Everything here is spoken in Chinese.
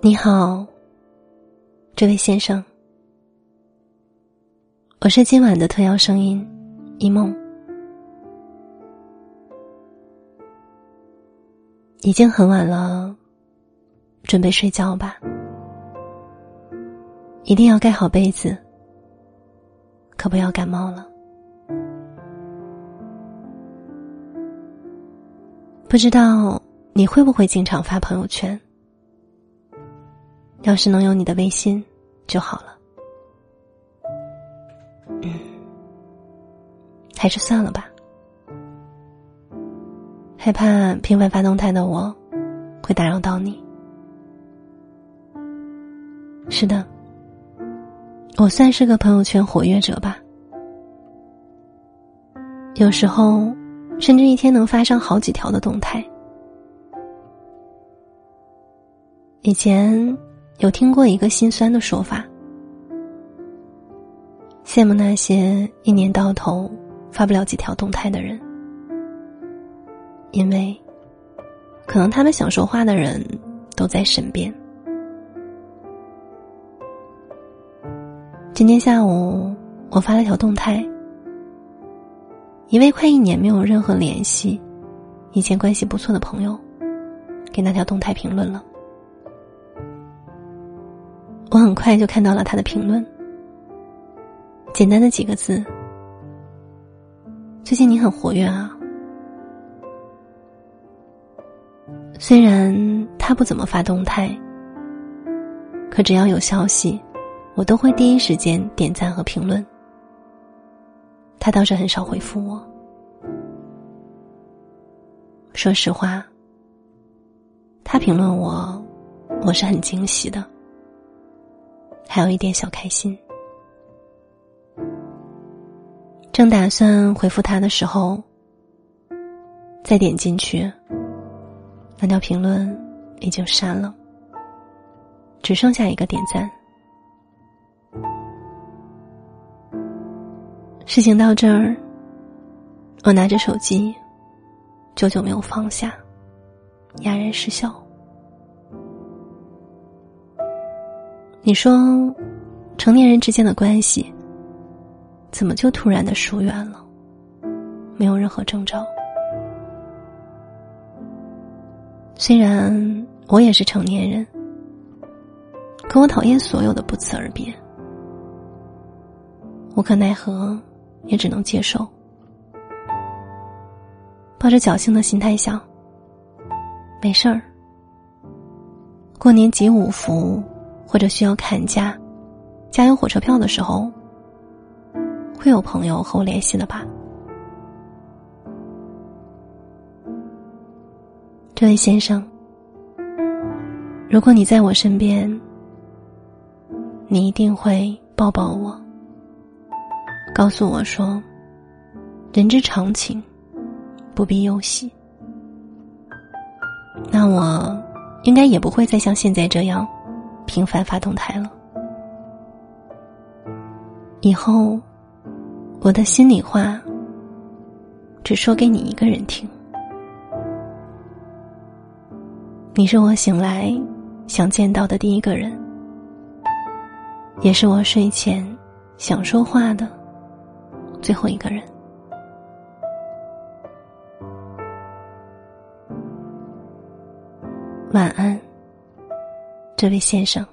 你好，这位先生，我是今晚的特邀声音，一梦。已经很晚了，准备睡觉吧。一定要盖好被子，可不要感冒了。不知道你会不会经常发朋友圈？要是能有你的微信就好了。嗯，还是算了吧。害怕频繁发动态的我，会打扰到你。是的，我算是个朋友圈活跃者吧。有时候，甚至一天能发上好几条的动态。以前。有听过一个心酸的说法，羡慕那些一年到头发不了几条动态的人，因为可能他们想说话的人都在身边。今天下午我发了条动态，一位快一年没有任何联系、以前关系不错的朋友，给那条动态评论了。我很快就看到了他的评论，简单的几个字：“最近你很活跃啊。”虽然他不怎么发动态，可只要有消息，我都会第一时间点赞和评论。他倒是很少回复我。说实话，他评论我，我是很惊喜的。还有一点小开心。正打算回复他的时候，再点进去，那条评论已经删了，只剩下一个点赞。事情到这儿，我拿着手机，久久没有放下，哑然失笑。你说，成年人之间的关系，怎么就突然的疏远了？没有任何征兆。虽然我也是成年人，可我讨厌所有的不辞而别。无可奈何，也只能接受。抱着侥幸的心态想，没事儿。过年集五福。或者需要砍价、加油火车票的时候，会有朋友和我联系的吧？这位先生，如果你在我身边，你一定会抱抱我，告诉我说：“人之常情，不必忧喜。”那我应该也不会再像现在这样。频繁发动态了，以后我的心里话只说给你一个人听。你是我醒来想见到的第一个人，也是我睡前想说话的最后一个人。晚安。这位先生。